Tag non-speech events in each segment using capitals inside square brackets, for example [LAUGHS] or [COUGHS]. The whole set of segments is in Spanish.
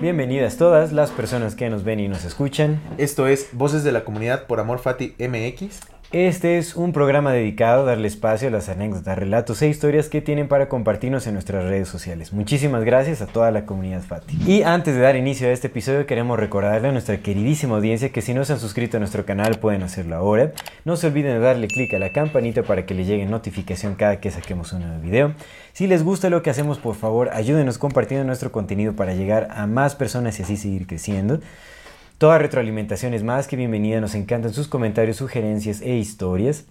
Bienvenidas todas las personas que nos ven y nos escuchan. Esto es Voces de la Comunidad por Amor Fati MX. Este es un programa dedicado a darle espacio a las anécdotas, relatos e historias que tienen para compartirnos en nuestras redes sociales. Muchísimas gracias a toda la comunidad Fati. Y antes de dar inicio a este episodio queremos recordarle a nuestra queridísima audiencia que si no se han suscrito a nuestro canal pueden hacerlo ahora. No se olviden de darle clic a la campanita para que les llegue notificación cada que saquemos un nuevo video. Si les gusta lo que hacemos, por favor, ayúdenos compartiendo nuestro contenido para llegar a más personas y así seguir creciendo. Toda retroalimentación es más que bienvenida, nos encantan sus comentarios, sugerencias e historias.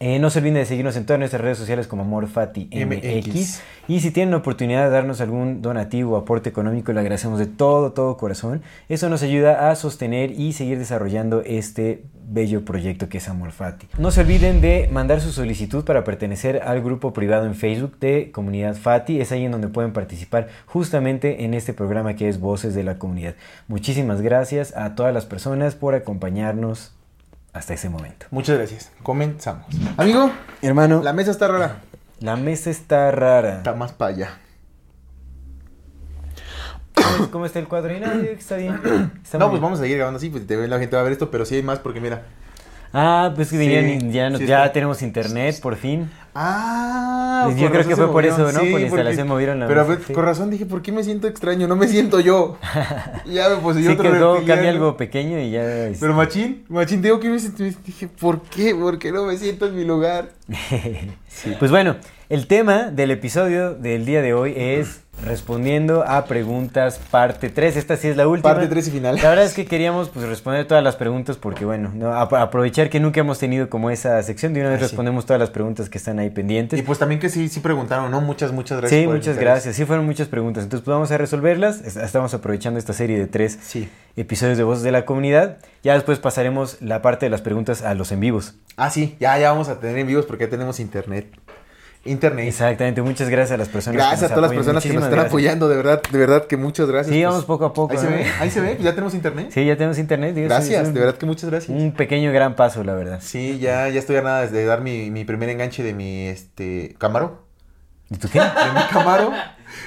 Eh, no se olviden de seguirnos en todas nuestras redes sociales como AmorFati MX. MX. Y si tienen la oportunidad de darnos algún donativo o aporte económico, le agradecemos de todo, todo corazón. Eso nos ayuda a sostener y seguir desarrollando este bello proyecto que es AmorFati. No se olviden de mandar su solicitud para pertenecer al grupo privado en Facebook de Comunidad Fati. Es ahí en donde pueden participar justamente en este programa que es Voces de la Comunidad. Muchísimas gracias a todas las personas por acompañarnos hasta ese momento. Muchas gracias. Comenzamos. Amigo, Hermano, la mesa está rara. la mesa está rara. Está más para allá. ¿Cómo- ¿Cómo está el cuadro? Y no, está bien. [CLEARS THROAT] Está No, pues bien. vamos a seguir grabando así, pues te ve- la gente va a ver esto, pero sí hay más porque mira. Ah, pues que Sí, ya, sí está. tenemos internet, por fin. Ah, Pues yo creo que fue por eso. ¿no? Sí, Por la instalación porque- movieron la Pero mesa, sí. con razón dije, ¿por qué me siento extraño? No me siento yo. [LAUGHS] Ya me puse yo Sí otro quedó, reptiliano. cambia algo pequeño y ya... este, Pero machín, machín, digo que me sentí, dije, ¿por qué? ¿Por qué no me siento en mi lugar? [LAUGHS] Pues bueno, el tema del episodio del día de hoy es respondiendo a preguntas parte 3. Esta sí es la última. Parte 3 y final. La verdad es que queríamos pues, responder todas las preguntas porque, bueno, no, ap- aprovechar que nunca hemos tenido como esa sección. De una vez Ah, sí. respondemos todas las preguntas que están ahí pendientes. Y pues también que sí, sí preguntaron, ¿no? Muchas, muchas gracias. Sí, por muchas gracias. Sí, fueron muchas preguntas. Entonces, pues vamos a resolverlas. Es- Estamos aprovechando esta serie de tres Sí. episodios de Voces de la Comunidad. Ya después pasaremos la parte de las preguntas a los en vivos. Ah, sí, ya, ya vamos a tener en vivos porque ya tenemos internet. Internet. Exactamente. Muchas gracias a las personas Gracias que a nos todas las personas que nos están gracias. apoyando, de verdad, de verdad que muchas gracias. Sí, pues. vamos poco a poco. Ahí se ¿no? ve, ahí se ve, pues ya tenemos internet. Sí, ya tenemos internet. Gracias, de verdad que muchas gracias. Un pequeño gran paso, la verdad. Sí, ya, ya estoy a nada de dar mi, mi primer enganche de mi este Camaro. ¿Y tú qué? De mi Camaro.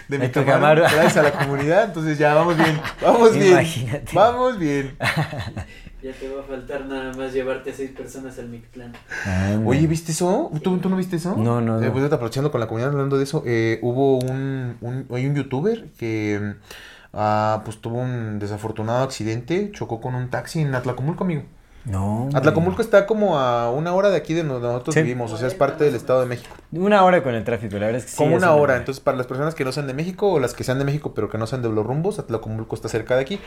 De mi Camaro. Camaro. Gracias a la comunidad. Entonces ya vamos bien. Vamos [LAUGHS] bien. Imagínate. Vamos bien. [LAUGHS] Ya te va a faltar nada más llevarte a seis personas al Mictlán. Oye, ¿viste eso? ¿Tú, tú no viste eso? No, no, Eh, no. pues ahorita aprovechando con la comunidad hablando de eso, eh, hubo un, un, hay un youtuber que ah, pues tuvo un desafortunado accidente, chocó con un taxi en Atlacomulco, amigo. No. Atlacomulco está como a una hora de aquí de donde nosotros Sí. vivimos, o sea, es parte del Estado de México. Una hora con el tráfico, la verdad es que sí. como una hora, entonces para las personas que no sean de México o las que sean de México pero que no sean de los rumbos, Atlacomulco está cerca de aquí.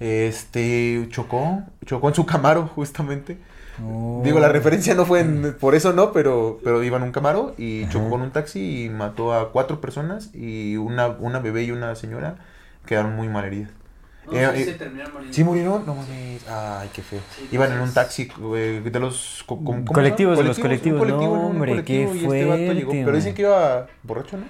Este chocó, chocó en su Camaro justamente. No. Digo, la referencia no fue en- por eso no, pero, pero iba en un Camaro y Ajá. chocó con un taxi y mató a cuatro personas y una, una bebé y una señora quedaron muy mal heridas. No, Eh, sí eh, se terminaron muriendo. ¿Sí murieron? No mames. Ay, qué feo. Sí, Iban en un taxi eh, de los co- ¿cómo- cómo Colectivos, de los colectivos. un colectivo, No, un hombre, qué y este vato fuerte, llegó. Pero dicen que iba borracho, ¿no?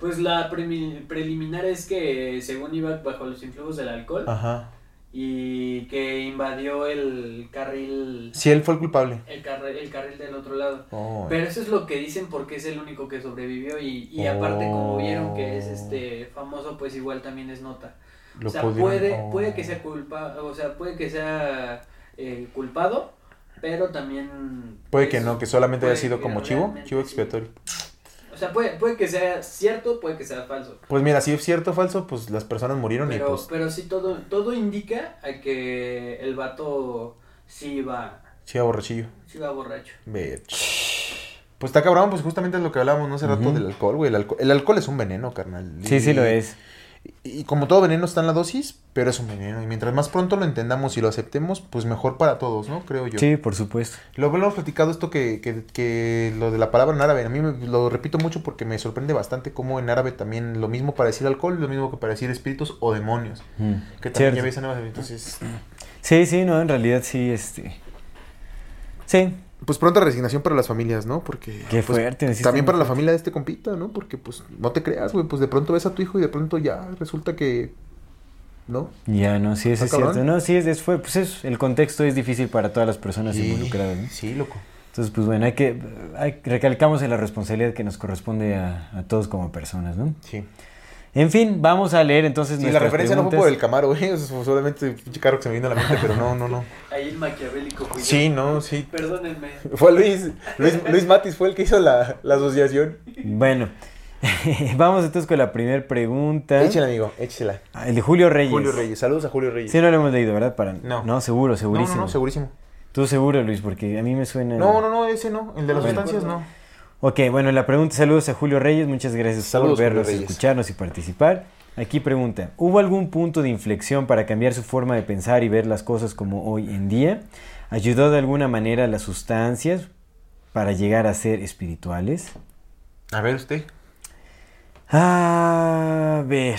Pues la preliminar es que según iba bajo los influjos del alcohol Ajá. Y que invadió el carril Sí, él fue el culpable. el carril, el carril del otro lado. Oh. Pero eso es lo que dicen porque es el único que sobrevivió y, y aparte como vieron que es este famoso pues igual también es nota. Lo o sea, pudieron- puede, oh. puede que sea culpa, o sea, puede que sea eh, culpado, pero también... Puede que no, que solamente haya sido como chivo, chivo sí. O sea, puede, puede que sea cierto, puede que sea falso. Pues mira, si es cierto o falso, pues las personas murieron y Pero, pues pero sí todo, todo indica a que el vato sí iba, chiva borrachillo. sí iba borracho. Pues está cabrón, pues justamente es lo que hablábamos ¿no? hace rato del alcohol, güey. El alcohol, el alcohol es un veneno, carnal. Sí, sí Y- lo es. Y, como todo veneno está en la dosis, pero es un veneno. Y mientras más pronto lo entendamos y lo aceptemos, pues mejor para todos, ¿no? Creo yo. Sí, por supuesto. Luego hemos platicado esto que, que, que lo de la palabra en árabe. A mí me, lo repito mucho porque me sorprende bastante cómo en árabe también lo mismo para decir alcohol, lo mismo que para decir espíritus o demonios. Mm, Que también cierto. ya ves en árabe, entonces... Sí, sí, no, en realidad sí, este... Sí, Pues pronta resignación para las familias, ¿no? Porque... qué pues, fuerte. También para la familia de este compita, ¿no? Porque pues no te creas, güey, pues de pronto ves a tu hijo y de pronto ya resulta que... ¿No? Ya, no, sí, eso es cierto. No, sí, es, es- fue, pues es, el contexto es difícil para todas las personas involucradas, ¿no? Sí, loco. Entonces, pues bueno, hay que, hay, recalcamos en la responsabilidad que nos corresponde a, a todos como personas, ¿no? Sí. En fin, vamos a leer entonces Sí, la referencia no fue por el Camaro, güey. [LAUGHS] Es solamente el pinche carro que se me vino a la mente, pero no, no, no. Ahí el maquiavélico yo. Sí, no, sí. Perdónenme. Fue Luis. Luis, Luis Matis fue el que hizo la, la asociación. Bueno, [LAUGHS] vamos entonces con la primera pregunta. Échela, amigo, échela. Ah, El de Julio Reyes. Julio Reyes. Saludos a Julio Reyes. Sí, no lo hemos leído, ¿verdad? Para... No. No, seguro, no, segurísimo. no, no, segurísimo. Tú seguro, Luis, porque a mí me suena... No, no, no, ese no. El de las Bueno. sustancias no. Ok, bueno, la pregunta, saludos a Julio Reyes, muchas gracias Saludos, por vernos, escucharnos y participar. Aquí pregunta, ¿hubo algún punto de inflexión para cambiar su forma de pensar y ver las cosas como hoy en día? ¿Ayudó de alguna manera las sustancias para llegar a ser espirituales? A ver, usted. A ver,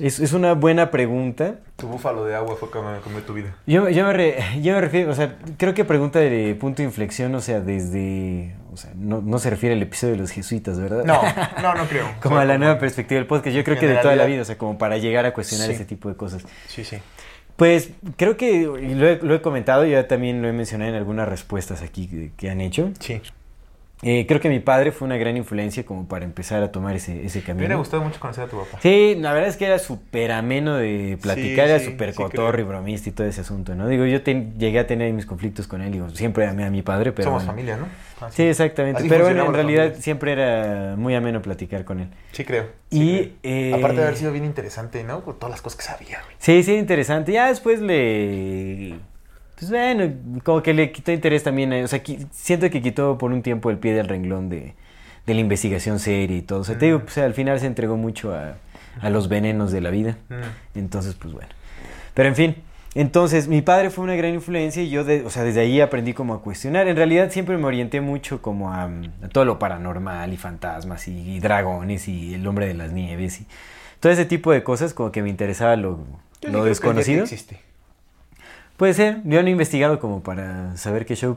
es, es una buena pregunta. Tu búfalo de agua fue como comió tu vida. Yo, yo, me re- [LAUGHS] yo me refiero, o sea, creo que pregunta de punto de inflexión, o sea, desde, o sea, no, no se refiere al episodio de los jesuitas, ¿verdad? No, [LAUGHS] no, no creo. Como O sea, a la nueva perspectiva del podcast, yo creo que de toda la vida, o sea, como para llegar a cuestionar Sí. ese tipo de cosas. Sí, sí. Pues creo que lo he, lo he comentado, ya también lo he mencionado en algunas respuestas aquí que, que han hecho. Sí. Eh, creo que mi padre fue una gran influencia como para empezar a tomar ese, ese Me camino. hubiera gustado mucho conocer a tu papá. Sí, la verdad es que era súper ameno de platicar, Sí, era súper sí cotorro y bromista y todo ese asunto, ¿no? Digo, yo llegué a tener mis conflictos con él, digo, siempre amé a mi padre, pero Somos bueno. familia, ¿no? Ah, Sí, exactamente. Así pero bueno, en realidad siempre era muy ameno platicar con él. Sí, creo. Y, creo. eh, Aparte de haber sido bien interesante, ¿no? Por todas las cosas que sabía, güey. Sí, sí, interesante. Ya después le... Pues bueno, como que le quitó interés también. eh, O sea, siento que quitó por un tiempo el pie del renglón de, de la investigación seria y todo. O sea, te digo, Mm. pues al final se entregó mucho a, a los venenos de la vida. Mm. Entonces, pues bueno. Pero en fin, entonces mi padre fue una gran influencia y yo, de- o sea, desde ahí aprendí como a cuestionar. En realidad siempre me orienté mucho como a, a todo lo paranormal y fantasmas y, y dragones y el hombre de las nieves y todo ese tipo de cosas como que me interesaba lo, Yo lo que desconocido. Existe. Puede ser, yo no he investigado como para saber qué show.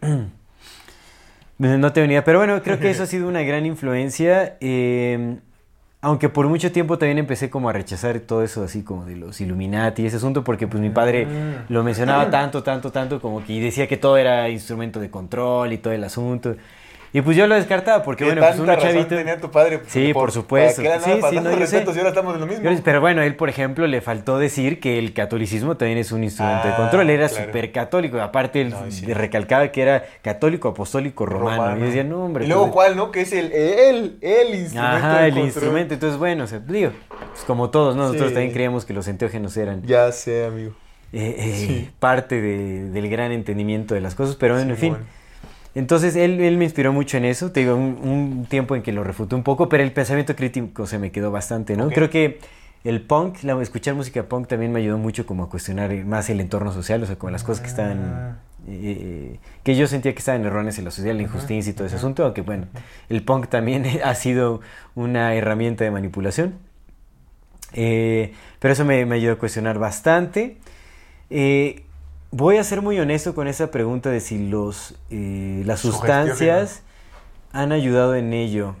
[CLEARS THROAT] no tengo ni idea, pero bueno, creo que eso ha sido una gran influencia. eh, aunque por mucho tiempo también empecé como a rechazar todo eso así como de los Illuminati y ese asunto porque pues mi padre Mm. lo mencionaba tanto, tanto, tanto como que decía que todo era instrumento de control y todo el asunto. Y pues yo lo descartaba porque ¿Qué bueno, pues uno chavito... tenía tu padre? Sí, por supuesto. ¿Para qué Sí, andaba sí, no, yo sé. si ahora estamos en lo mismo? Pero- Pero bueno, él, por ejemplo, le faltó decir que el catolicismo también es un instrumento de Ah, control. Era claro. súper católico. Aparte, él No, sí. recalcaba que era católico apostólico romano. Y yo decía, no, hombre. Y luego, pues, ¿cuál, no? Que es el, el, el instrumento. Ajá, de el control. instrumento. Entonces, bueno, o sea, digo, pues como todos, ¿no? Nosotros Sí. también creíamos que los enteógenos eran Ya sé, amigo. eh, eh, Sí. parte de- del gran entendimiento de las cosas. Pero bueno, en fin. bueno. Entonces él, él me inspiró mucho en eso, te digo, un, un tiempo en que lo refuté un poco, pero el pensamiento crítico se me quedó bastante, ¿no? Creo que el punk, la, escuchar música punk también me ayudó mucho como a cuestionar más el entorno social, o sea, como las cosas que estaban, Ah. eh, que yo sentía que estaban erróneas en la sociedad, la injusticia y todo ese asunto, aunque bueno, el punk también [LAUGHS] ha sido una herramienta de manipulación. Eh, pero eso me, me ayudó a cuestionar bastante. Eh, voy a ser muy honesto con esa pregunta de si los, eh, las sustancias han ayudado en ello.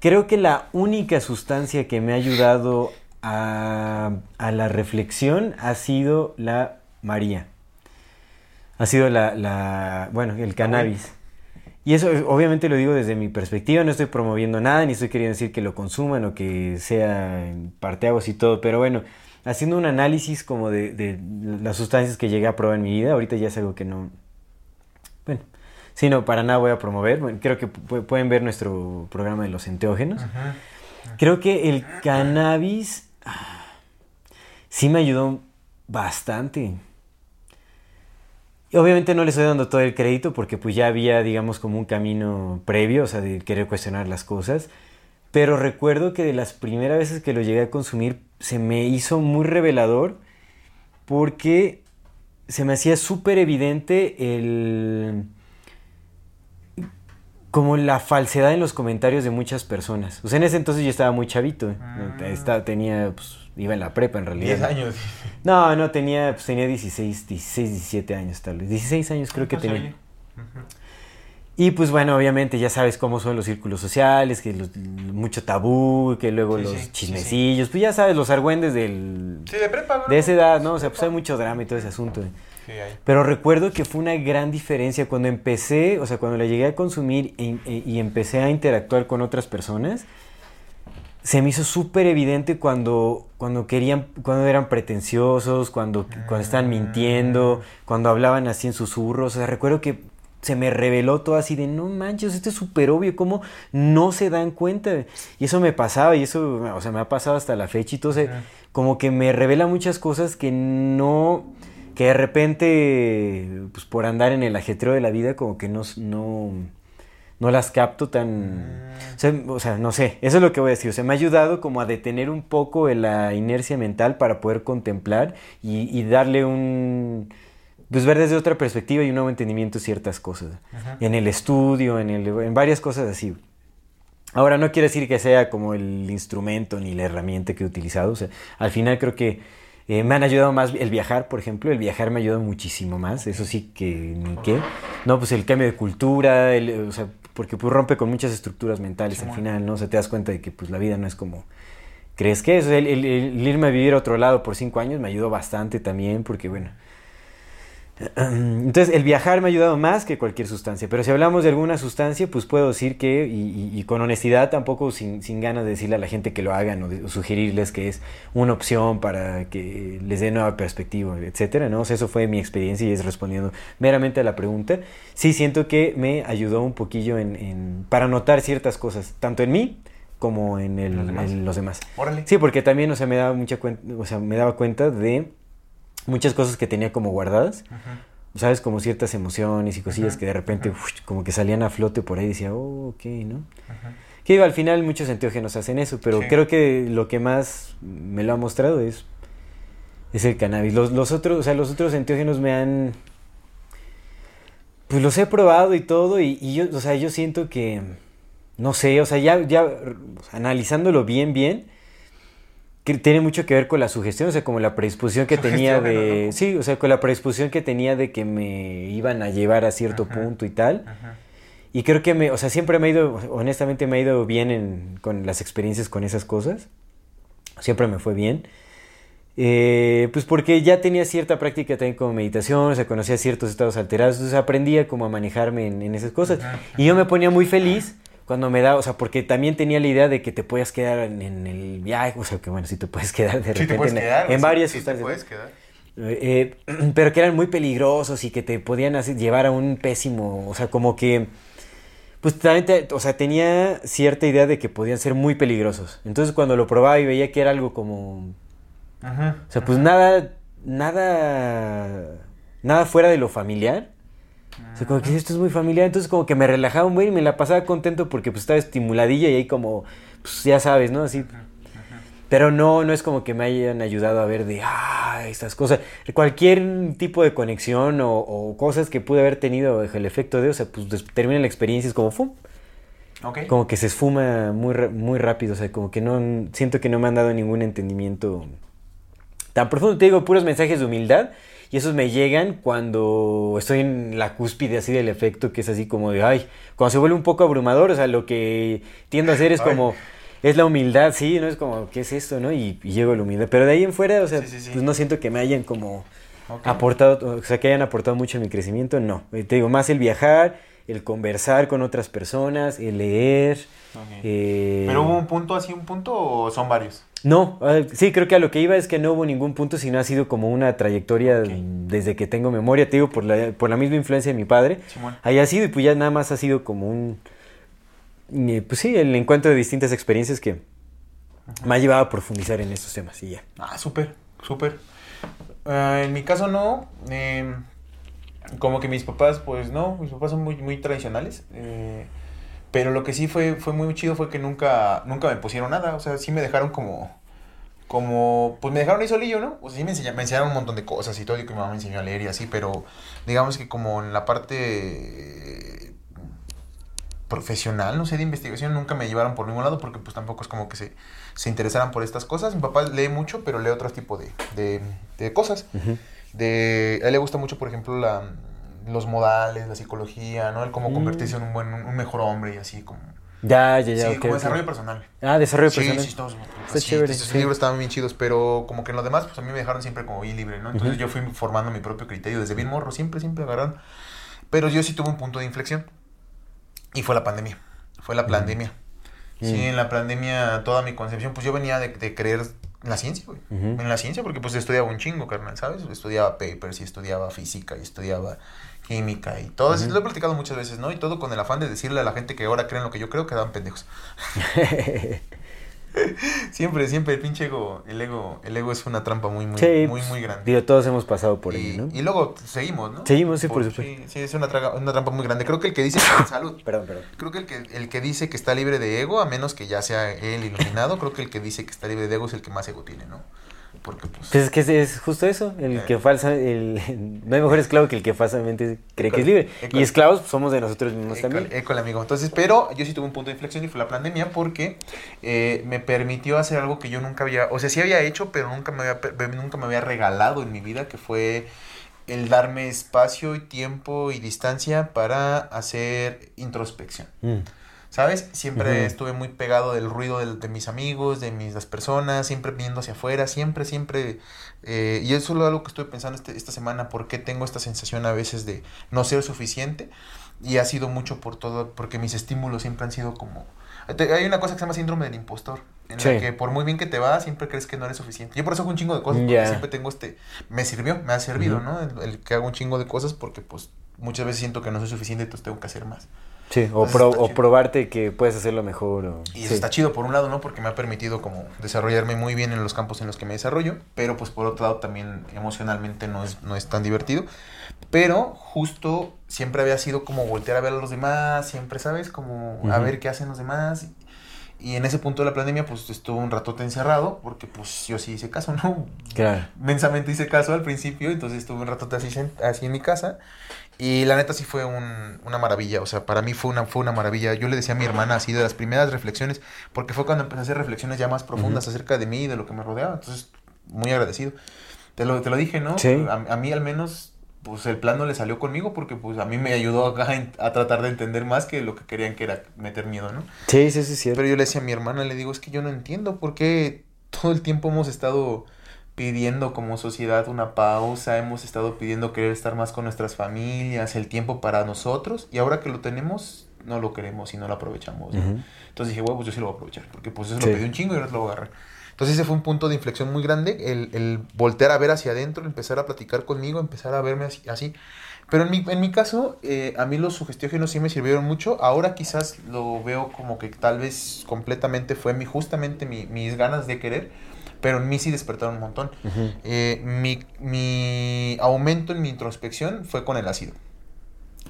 Creo que la única sustancia que me ha ayudado a, a la reflexión ha sido la María. Ha sido la, la bueno, el cannabis. Y eso obviamente lo digo desde mi perspectiva, no estoy promoviendo nada, ni estoy queriendo decir que lo consuman o que sea parteaguas y todo, pero bueno, haciendo un análisis como de, de las sustancias que llegué a probar en mi vida. Ahorita ya es algo que no... Bueno, sí, no, para nada voy a promover. Bueno, creo que pu- pueden ver nuestro programa de los enteógenos. Ajá. Creo que el cannabis ah, sí me ayudó bastante. Y obviamente no le estoy dando todo el crédito porque pues ya había, digamos, como un camino previo, o sea, de querer cuestionar las cosas. Pero recuerdo que de las primeras veces que lo llegué a consumir se me hizo muy revelador porque se me hacía súper evidente el como la falsedad en los comentarios de muchas personas. O sea, en ese entonces yo estaba muy chavito. Ah. Estaba, tenía, pues, iba en la prepa en realidad. 10 años. No, no, tenía, pues, tenía 16, 16, 17 años tal vez. 16 años creo que Ah, pues, tenía. oye. Ujú. Y pues bueno, obviamente ya sabes cómo son los círculos sociales, que los- mucho tabú, que luego Sí, los sí, sí, chismecillos, pues ya sabes, los argüendes del, Sí, de prepa, de esa edad, ¿no? O sea, pues hay mucho drama y todo ese asunto. Sí, hay. Pero recuerdo que fue una gran diferencia cuando empecé, o sea, cuando la llegué a consumir y, y- y empecé a interactuar con otras personas, se me hizo súper evidente cuando, cuando querían, cuando eran pretenciosos, cuando, cuando estaban mintiendo, cuando hablaban así en susurros. O sea, recuerdo que se me reveló todo así de, no manches, esto es súper obvio, ¿cómo no se dan cuenta? Y eso me pasaba y eso, o sea, me ha pasado hasta la fecha y Ajá. como que me revela muchas cosas que no, que de repente, pues por andar en el ajetreo de la vida, como que no, no, no las capto tan... O sea, o sea, no sé, eso es lo que voy a decir. O sea, me ha ayudado como a detener un poco la inercia mental para poder contemplar y, y darle un... Pues ver desde otra perspectiva y un nuevo entendimiento ciertas cosas. Ajá. En el estudio, en, el, en varias cosas así. Ahora, no quiere decir que sea como el instrumento ni la herramienta que he utilizado. O sea, al final creo que eh, me han ayudado más el viajar, por ejemplo. El viajar me ha ayudado muchísimo más. Eso sí que ni qué. No, pues el cambio de cultura, el- o sea, porque pues rompe con muchas estructuras mentales al final, ¿no? O sea, te das cuenta de que pues la vida no es como crees que es. El irme a vivir a otro lado por cinco años me ayudó bastante también, porque bueno. [CLEARS THROAT] Entonces, el viajar me ha ayudado más que cualquier sustancia. Pero si hablamos de alguna sustancia, pues puedo decir que, y, y- y con honestidad, tampoco sin, sin ganas de decirle a la gente que lo hagan o, de- o sugerirles que es una opción para que les dé nueva perspectiva, etcétera, ¿no? O sea, eso fue mi experiencia y es respondiendo meramente a la pregunta. Sí siento que me ayudó un poquillo en, en- para notar ciertas cosas, tanto en mí como en, el- Los demás. en los demás. Sí, porque también, o sea, me daba mucha cuenta, o sea, me daba cuenta de muchas cosas que tenía como guardadas, Ajá. sabes, como ciertas emociones y cosillas Ajá, que de repente como que salían a flote por ahí y decía, oh, ok, ¿no? Ajá. Que digo, al final muchos enteógenos hacen eso, pero Sí. creo que lo que más me lo ha mostrado es, es el cannabis. Los, los otros, o sea, los otros enteógenos me han, pues los he probado y todo y, y yo, o sea, yo siento que, no sé, o sea, ya, ya analizándolo bien, bien, que tiene mucho que ver con la sugestión, o sea, como la predisposición que tenía de, ¿no? sí, o sea, con la predisposición que tenía de que me iban a llevar a cierto Ajá. punto y tal. Ajá. Y creo que me, o sea, siempre me ha ido, honestamente me ha ido bien en- con las experiencias con esas cosas. Siempre me fue bien. Eh, pues porque ya tenía cierta práctica también como meditación, o sea, conocía ciertos estados alterados, entonces aprendía como a manejarme en, en esas cosas. Ajá, Y yo me ponía muy feliz cuando me da, o sea, porque también tenía la idea de que te podías quedar en, en el viaje, o sea, que bueno, sí te puedes [LAUGHS] quedar de Sí repente en, quedar. en sí, varias sí te puedes quedar. Eh, [CLEARS THROAT] pero que eran muy peligrosos y que te podían hacer, llevar a un pésimo, o sea, como que, pues también, te- o sea, tenía cierta idea de que podían ser muy peligrosos. Entonces cuando lo probaba y veía que era algo como, Ajá. o sea, pues nada, nada, nada fuera de lo familiar. O sea, como que esto es muy familiar, entonces como que me relajaba un buen y me la pasaba contento porque pues estaba estimuladilla y ahí como, pues ya sabes, ¿no? Así, pero no, no es como que me hayan ayudado a ver de, ah, estas cosas. Cualquier tipo de conexión o, o cosas que pude haber tenido bajo el efecto de, o sea, pues termina la experiencia y es como, ¡fum! Ok. Como que se esfuma muy, muy rápido, o sea, como que no, siento que no me han dado ningún entendimiento tan profundo. Te digo, puros mensajes de humildad y esos me llegan cuando estoy en la cúspide así del efecto, que es así como de, ay, cuando se vuelve un poco abrumador, o sea, lo que tiendo a hacer es Ay. como, es la humildad, sí, ¿no? Es como, ¿qué es esto, no? Y, y llego a la humildad. Pero de ahí en fuera, o sea, Sí, sí, sí. pues no siento que me hayan como aportado, o sea, que hayan aportado mucho a mi crecimiento, no. Te digo, más el viajar, el conversar con otras personas, el leer. Ok. eh, ¿Pero hubo un punto así, un punto o son varios? No, ah, sí, creo que a lo que iba es que no hubo ningún punto, sino ha sido como una trayectoria desde que tengo memoria, te digo, por la, por la misma influencia de mi padre. Ahí ha sido y pues ya nada más ha sido como un... eh, Pues sí, el encuentro de distintas experiencias que me ha llevado a profundizar en estos temas y ya. Ah, súper, súper. Ah, en mi caso no. eh, como que mis papás, pues no, mis papás son muy, muy tradicionales. eh, pero lo que sí fue, fue muy chido fue que nunca, nunca me pusieron nada. O sea, sí me dejaron como, como, pues me dejaron ahí solillo, ¿no? O sea, sí me enseñaron, me enseñaron un montón de cosas y todo, y que mi mamá me enseñó a leer y así, pero digamos que como en la parte profesional, no sé, de investigación, nunca me llevaron por ningún lado porque pues tampoco es como que se, se interesaran por estas cosas. Mi papá lee mucho, pero lee otro tipo de, de, de cosas. De, a él le gusta mucho, por ejemplo, la, los modales, la psicología, ¿no? El cómo Mm. convertirse en un buen, un mejor hombre y así como... Ya, ya, ya. sí, como desarrollo personal. Ah, desarrollo Sí, personal. sí, todos, Está sí, chévere, Esos sí. libros estaban bien chidos, pero como que en lo demás, pues a mí me dejaron siempre como bien libre, ¿no? Entonces yo fui formando mi propio criterio desde bien morro, siempre, siempre agarraron. Pero yo sí tuve un punto de inflexión. Y fue la pandemia. Fue la pandemia. Sí, Mm. en la pandemia toda mi concepción, pues yo venía de, de creer la ciencia, güey. En la ciencia, porque pues estudiaba un chingo, carnal, ¿sabes? Estudiaba papers y estudiaba física y estudiaba química y todo. eso. Ujú. Lo he platicado muchas veces, ¿no? Y todo con el afán de decirle a la gente que ahora creen lo que yo creo, que dan pendejos. [LAUGHS] [LAUGHS] Siempre, siempre el pinche ego, el ego, el ego es una trampa muy, muy, Sí, muy, pues, muy grande. Digo, todos hemos pasado por y, ello, ¿no? y luego seguimos, ¿no? Seguimos, sí, por supuesto. Sí, sí, es una, traga- una trampa muy grande. Creo que el que dice salud, [COUGHS] Perdón, perdón. creo que el que el que dice que está libre de ego, a menos que ya sea él iluminado, creo que el que dice que está libre de ego es el que más ego tiene, ¿no? Porque pues Pues es que es, justo eso, el Eh. que falsa, el, [LAUGHS] no hay mejor esclavo que el que falsamente cree que es libre. Y esclavos pues, somos de nosotros mismos École, también. école, amigo. Entonces, pero yo sí tuve un punto de inflexión y fue la pandemia porque eh, me permitió hacer algo que yo nunca había, o sea, sí había hecho, pero nunca me había, nunca me había regalado en mi vida, que fue el darme espacio y tiempo y distancia para hacer introspección. Mm. ¿Sabes? Siempre estuve muy pegado del ruido de, mis amigos, de mis las personas, siempre viendo hacia afuera, siempre, siempre. eh, y eso es algo que estuve pensando este- esta semana, por qué tengo esta sensación a veces de no ser suficiente. Y ha sido mucho por todo, porque mis estímulos siempre han sido como... Hay una cosa que se llama síndrome del impostor, en Sí. la que por muy bien que te va, siempre crees que no eres suficiente. Yo por eso hago un chingo de cosas, porque siempre tengo este... Me sirvió, me ha servido. ¿no? El, el que hago un chingo de cosas porque pues muchas veces siento que no soy suficiente, entonces tengo que hacer más. Sí, o, pro- o probarte que puedes hacerlo mejor. O, Y eso sí. está chido por un lado, ¿no? Porque me ha permitido como desarrollarme muy bien en los campos en los que me desarrollo, pero pues por otro lado también emocionalmente no es, no es tan divertido. Pero justo siempre había sido como voltear a ver a los demás, siempre, ¿sabes? Como a Ujú. ver qué hacen los demás. Y en ese punto de la pandemia pues estuve un ratote encerrado, porque pues yo sí hice caso, ¿no? Claro. Mensamente hice caso al principio, entonces estuve un ratote así, así en mi casa. Y la neta sí fue un- una maravilla, o sea, para mí fue una, fue una maravilla. Yo le decía a mi hermana así de las primeras reflexiones, porque fue cuando empecé a hacer reflexiones ya más profundas acerca de mí y de lo que me rodeaba. Entonces, muy agradecido. Te lo, te lo dije, ¿no? Sí. A, a mí al menos, pues el plan no le salió conmigo porque pues a mí me ayudó acá en- a tratar de entender más que lo que querían que era meter miedo, ¿no? Sí, sí, sí, cierto. Pero yo le decía a mi hermana, le digo, es que yo no entiendo por qué todo el tiempo hemos estado pidiendo como sociedad una pausa, hemos estado pidiendo querer estar más con nuestras familias, el tiempo para nosotros, y ahora que lo tenemos, no lo queremos y no lo aprovechamos. ¿no? Ujú. Entonces dije, bueno, pues yo sí lo voy a aprovechar, porque pues eso Sí. lo pedí un chingo y ahora lo voy a agarrar. Entonces ese fue un punto de inflexión muy grande, el, el voltear a ver hacia adentro, empezar a platicar conmigo, empezar a verme así. así. Pero en mi, en mi caso, eh, a mí los sugestiógenos sí me sirvieron mucho. Ahora quizás lo veo como que tal vez completamente fue mi, justamente mi- mis ganas de querer, pero en mí sí despertaron un montón. Ujú. Eh, mi, mi aumento en mi introspección fue con el ácido.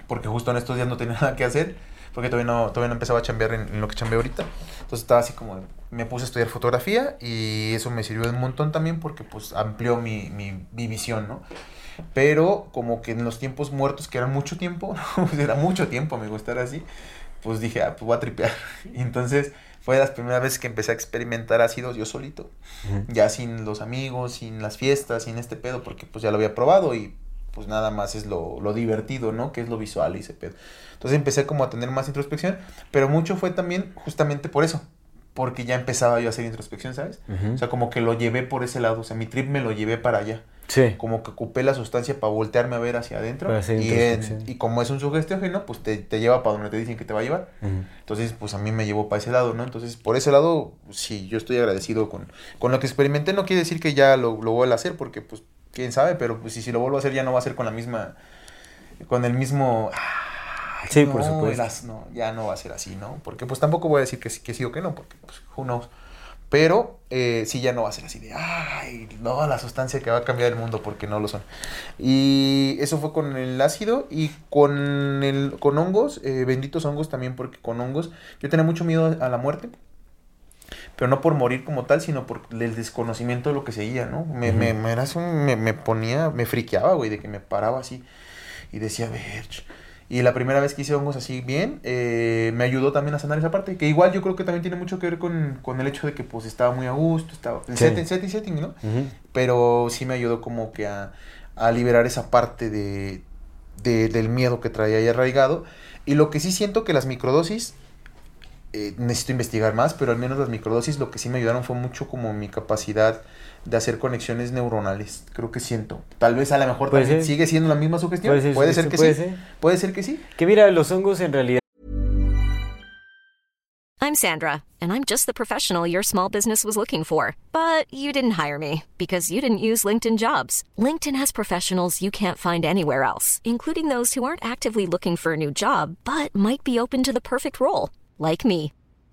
Porque justo en estos días no tenía [LAUGHS] nada que hacer. Porque todavía no, todavía no empezaba a chambear en, en lo que chambeo ahorita. Entonces estaba así como... Me puse a estudiar fotografía y eso me sirvió un montón también porque pues amplió mi, mi, mi visión, ¿no? Pero como que en los tiempos muertos, que eran mucho tiempo, [LAUGHS] pues era mucho tiempo, amigo, estar así, pues dije, ah, pues voy a tripear. [LAUGHS] Y entonces fue las primeras veces que empecé a experimentar ácidos yo solito ya sin los amigos, sin las fiestas, sin este pedo, porque pues ya lo había probado y pues nada más es lo, lo divertido, ¿no? Que es lo visual y ese pedo. Entonces empecé como a tener más introspección, pero mucho fue también justamente por eso, porque ya empezaba yo a hacer introspección, ¿sabes? O sea, como que lo llevé por ese lado, o sea, mi trip me lo llevé para allá. Sí. como que ocupé la sustancia para voltearme a ver hacia adentro. Y, en- introspección. y como es un sugestiógeno, pues te, te lleva para donde te dicen que te va a llevar. Entonces, pues a mí me llevó para ese lado, ¿no? Entonces, por ese lado, sí, yo estoy agradecido con, con lo que experimenté. No quiere decir que ya lo, lo vuelva a hacer, porque, pues, quién sabe, pero pues si, si lo vuelvo a hacer ya no va a ser con la misma, con el mismo... "Ay, Sí, no, por supuesto. eras- no, ya no va a ser así, ¿no? Porque, pues, tampoco voy a decir que, que sí o que no, porque, pues, who knows. Pero eh, sí, ya no va a ser así de, ay, no, la sustancia que va a cambiar el mundo, porque no lo son. Y eso fue con el ácido y con, el, con hongos, eh, benditos hongos también, porque con hongos yo tenía mucho miedo a la muerte. Pero no por morir como tal, sino por el desconocimiento de lo que seguía, ¿no? Me, me, me, era así un- me, me ponía, me friqueaba, güey, de que me paraba así y decía, ver. Y la primera vez que hice hongos así bien, eh, me ayudó también a sanar esa parte. Que igual yo creo que también tiene mucho que ver con, con el hecho de que pues estaba muy a gusto, estaba en Sí. setting, setting, setting, ¿no? Pero sí me ayudó como que a, a liberar esa parte de, de- del miedo que traía ahí arraigado. Y lo que sí siento que las microdosis, eh, necesito investigar más, pero al menos las microdosis lo que sí me ayudaron fue mucho como mi capacidad de hacer conexiones neuronales. Creo que siento. Tal vez a lo mejor Puede también ser. sigue siendo la misma sugestión. Puede Puede ser, ser, que puede sí. ser. Puede ser que sí. Que mira, los hongos en realidad I'm Sandra, and I'm just the professional your small business was looking for. But you didn't hire me because you didn't use LinkedIn jobs. LinkedIn has professionals you can't find anywhere else, including those who aren't actively looking for a new job but might be open to the perfect role, like me.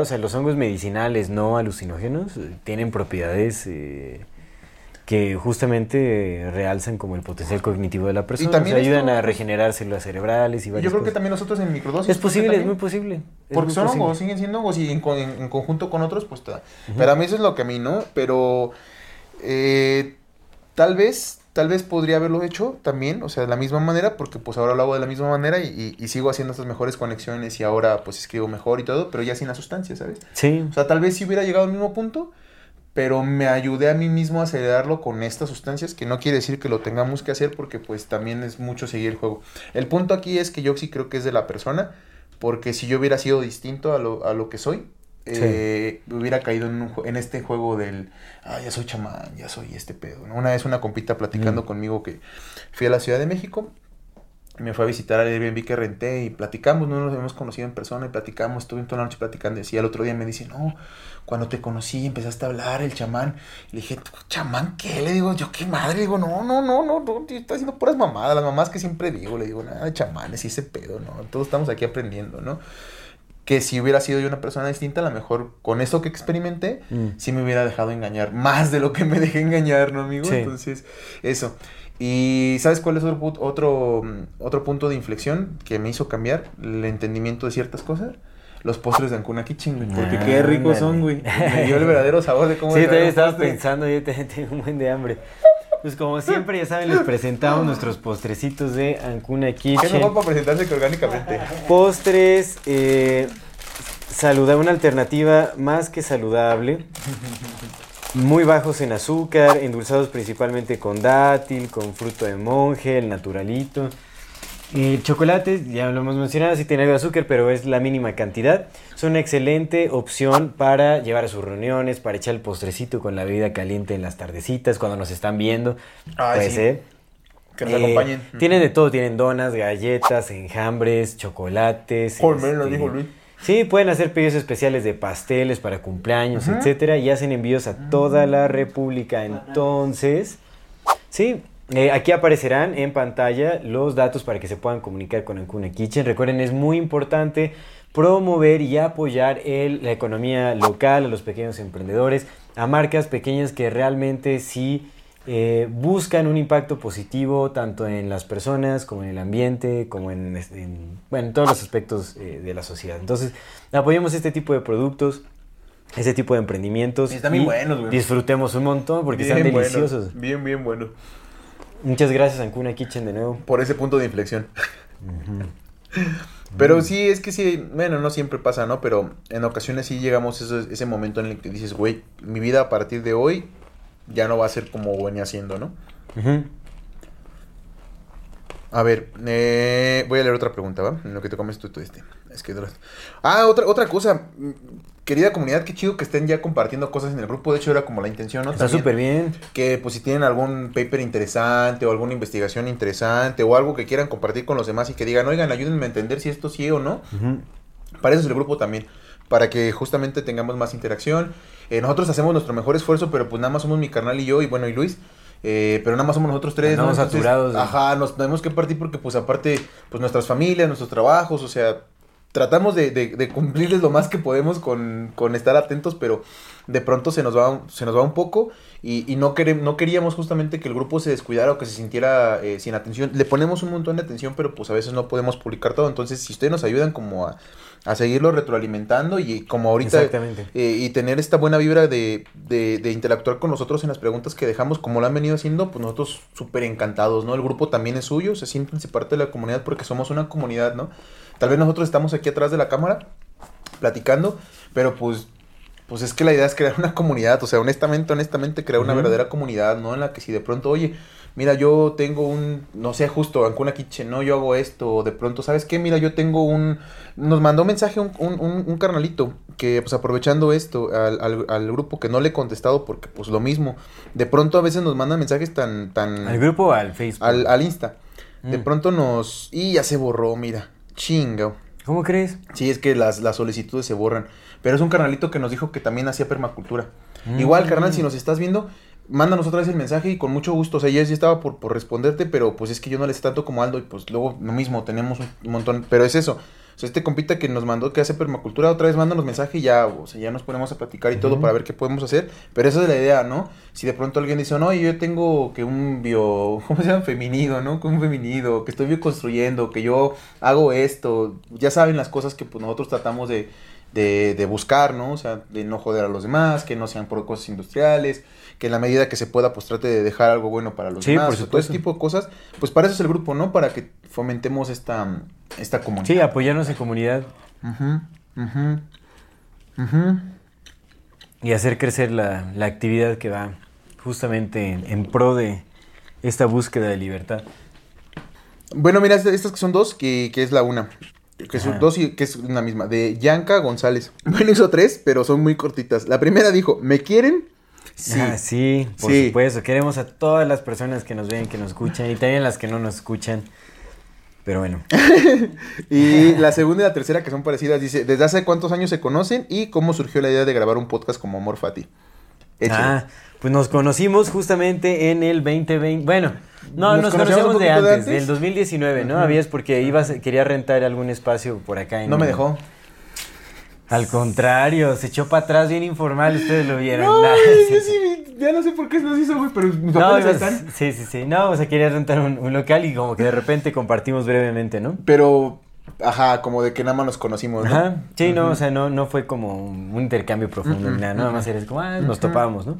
O sea, los hongos medicinales no alucinógenos eh, tienen propiedades eh, que justamente realzan como el potencial cognitivo de la persona. también o sea, ayudan esto- a regenerar células cerebrales y Y varias yo creo que también nosotros en microdosis. Es posible, es también- muy posible. es Porque muy son posible. hongos, siguen siendo hongos y en, con- en- en conjunto con otros, pues está. Pero a mí eso es lo que a mí no. Pero eh, tal vez, tal vez podría haberlo hecho también, o sea, de la misma manera, porque pues ahora lo hago de la misma manera y, y- y sigo haciendo estas mejores conexiones y ahora pues escribo mejor y todo, pero ya sin la sustancia, ¿sabes? Sí, O sea, tal vez si hubiera llegado al mismo punto, pero me ayudé a mí mismo a acelerarlo con estas sustancias, que no quiere decir que lo tengamos que hacer porque pues también es mucho seguir el juego. El punto aquí es que yo sí creo que es de la persona, porque si yo hubiera sido distinto a lo, a lo que soy, eh, hubiera caído en, un en este juego del, ah, ya soy chamán, ya soy este pedo. ¿no? Una vez una compita platicando Mm. conmigo que fui a la Ciudad de México, me fue a visitar al Airbnb que renté y platicamos, no nos habíamos conocido en persona y platicamos, estuve toda la noche platicando y al otro día me dice, no, cuando te conocí empezaste a hablar el chamán, le dije, ¿chamán qué? Le digo, yo qué madre, le digo, no, no, no, no, no, tío, está haciendo puras mamadas, las mamás que siempre digo, le digo, nada chamanes y ese pedo, no, todos estamos aquí aprendiendo, ¿no? Que si hubiera sido yo una persona distinta, a lo mejor con eso que experimenté, Mm. sí me hubiera dejado engañar, más de lo que me dejé engañar, ¿no, amigo? Sí. Entonces, eso. Y ¿sabes cuál es otro, otro, mm, otro punto de inflexión que me hizo cambiar el entendimiento de ciertas cosas? Los postres de Ancuna Kitchen, güey. Porque qué ricos son, güey. Me dio el verdadero sabor de cómo Sí, todavía estaba pensando, yo te- [LAUGHS] tengo un buen de hambre. Pues como siempre, ya saben, les presentamos nuestros postrecitos de Ancuna Qué Kitchen. mejor para presentarse que orgánicamente. Postres, eh, saluda- una alternativa más que saludable. Muy bajos en azúcar, endulzados principalmente con dátil, con fruto de monje, el naturalito. El chocolate, ya lo hemos mencionado, sí tiene algo de azúcar, pero es la mínima cantidad. Son una excelente opción para llevar a sus reuniones, para echar el postrecito con la bebida caliente en las tardecitas, cuando nos están viendo. Ay, Puede sí. ser. Que nos Eh, acompañen. Tienen de todo, tienen donas, galletas, enjambres, chocolates. Colmen, lo este, dijo Luis. Sí, pueden hacer pedidos especiales de pasteles para cumpleaños, etcétera, y hacen envíos a toda la República. Entonces, sí, eh, aquí aparecerán en pantalla los datos para que se puedan comunicar con Ancuna Kitchen. Recuerden, es muy importante promover y apoyar el- la economía local, a los pequeños emprendedores. a marcas pequeñas que realmente sí eh, buscan un impacto positivo tanto en las personas como en el ambiente, como en, en- bueno, en todos los aspectos eh, de la sociedad. Entonces, apoyemos este tipo de productos, este tipo de emprendimientos. Y están bien buenos, güey. Disfrutemos un montón porque están Bien bueno, deliciosos. bien, bien bueno. Muchas gracias, Ancuna Kitchen, de nuevo. Por ese punto de inflexión. Pero sí, es que sí, bueno, no siempre pasa, ¿no? Pero en ocasiones sí llegamos a ese, ese momento en el que dices, güey, mi vida a partir de hoy ya no va a ser como venía siendo, ¿no? A ver, eh, voy a leer otra pregunta, ¿va? En lo que te comes tú, tú este. Es que... Ah, otra, otra cosa. Querida comunidad, qué chido que estén ya compartiendo cosas en el grupo. De hecho, era como la intención, ¿no? Está súper bien. que pues si tienen algún paper interesante o alguna investigación interesante o algo que quieran compartir con los demás y que digan, oigan, ayúdenme a entender si esto sí o no, Ujú. para eso es el grupo también, para que justamente tengamos más interacción. Eh, nosotros hacemos nuestro mejor esfuerzo, pero pues nada más somos mi carnal y yo y bueno, y Luis. eh, pero nada más somos nosotros tres, Entonces, saturados Ajá, nos tenemos que partir porque pues aparte, pues nuestras familias, nuestros trabajos, o sea, tratamos de, de- de cumplirles lo más que podemos con, con estar atentos, pero de pronto se nos va, se nos va un poco y, y no, querem- no queríamos justamente que el grupo se descuidara o que se sintiera eh, sin atención. Le ponemos un montón de atención, pero pues a veces no podemos publicar todo. Entonces, si ustedes nos ayudan como a, a seguirlo retroalimentando y como ahorita Exactamente. eh, y tener esta buena vibra de, de, de interactuar con nosotros en las preguntas que dejamos, como lo han venido haciendo, pues nosotros súper encantados, ¿no? El grupo también es suyo, se siéntense parte de la comunidad porque somos una comunidad, ¿no? Tal vez nosotros estamos aquí atrás de la cámara platicando, pero pues pues es que la idea es crear una comunidad, o sea, honestamente, honestamente, crear una verdadera comunidad, ¿no? En la que si de pronto, oye, mira, yo tengo un, no sé, justo, Ancuna Kitchen, no, yo hago esto, o de pronto, ¿sabes qué? Mira, yo tengo un, nos mandó un mensaje un, un, un- un carnalito, que pues aprovechando esto, al, al, al grupo que no le he contestado, porque pues lo mismo, de pronto a veces nos mandan mensajes tan, tan... ¿Al grupo o al Facebook? al, al Insta, de Mm. pronto nos, y ya se borró, mira, chinga. ¿Cómo crees? Sí, es que las, las solicitudes se borran. Pero es un carnalito que nos dijo que también hacía permacultura. Mm. Igual, carnal, si nos estás viendo, mándanos otra vez el mensaje y con mucho gusto. O sea, ya sí estaba por, por responderte, pero pues es que yo no le sé tanto como Aldo y pues luego lo mismo, tenemos un montón. Pero es eso. O sea, este compita que nos mandó que hace permacultura, otra vez mándanos mensaje y ya, o sea, ya nos ponemos a platicar y todo para ver qué podemos hacer. Pero esa es la idea, ¿no? Si de pronto alguien dice, no, yo tengo que un bio, [LAUGHS] ¿cómo se llama? Feminido, ¿no? Que un feminido, que estoy bioconstruyendo, que yo hago esto. Ya saben las cosas que pues nosotros tratamos de, de, de buscar, ¿no? O sea, de no joder a los demás, que no sean por cosas industriales, que en la medida que se pueda, pues trate de dejar algo bueno para los Sí, demás. por o sea, todo ese supuesto. tipo de cosas. Pues para eso es el grupo, ¿no? Para que fomentemos esta, esta comunidad. Sí, apoyarnos en comunidad Ujú, ujú, ujú. y hacer crecer la, la actividad que va justamente en, en pro de esta búsqueda de libertad. Bueno, mira, esta- estas que son dos, que, que es la una. Que son Ajá. dos y que es una misma. De Yanka González. [LAUGHS] Bueno, hizo tres, pero son muy cortitas. La primera dijo, ¿me quieren? Sí. Ah, sí, por Sí. supuesto. Queremos a todas las personas que nos ven, que nos escuchan y también las que no nos escuchan. Pero bueno, [LAUGHS] Y la segunda y la tercera, que son parecidas, dice, ¿desde hace cuántos años se conocen y cómo surgió la idea de grabar un podcast como Amor Fati? Échale. ah, pues nos conocimos justamente en el 2020. Bueno, no, ¿Nos nos, conocíamos de poquito de antes, antes? del 2019, ¿no? Habías porque ibas, quería rentar algún espacio por acá. En no me dejó. Al contrario, se echó para atrás bien informal, ustedes lo vieron. No, [LAUGHS] Nah, yo sí, sí. sí, ya no sé por qué nos hizo, güey, pero mis No, papeles ibas- están. sí, sí, sí. No, o sea, quería rentar un, un local y como que de repente compartimos brevemente, ¿no? Pero, ajá, como de que nada más nos conocimos, ¿no? Ajá. Sí, no, o sea, no, no fue como un, intercambio profundo ni nada, nada más eres como, ah, nos topábamos, ¿no?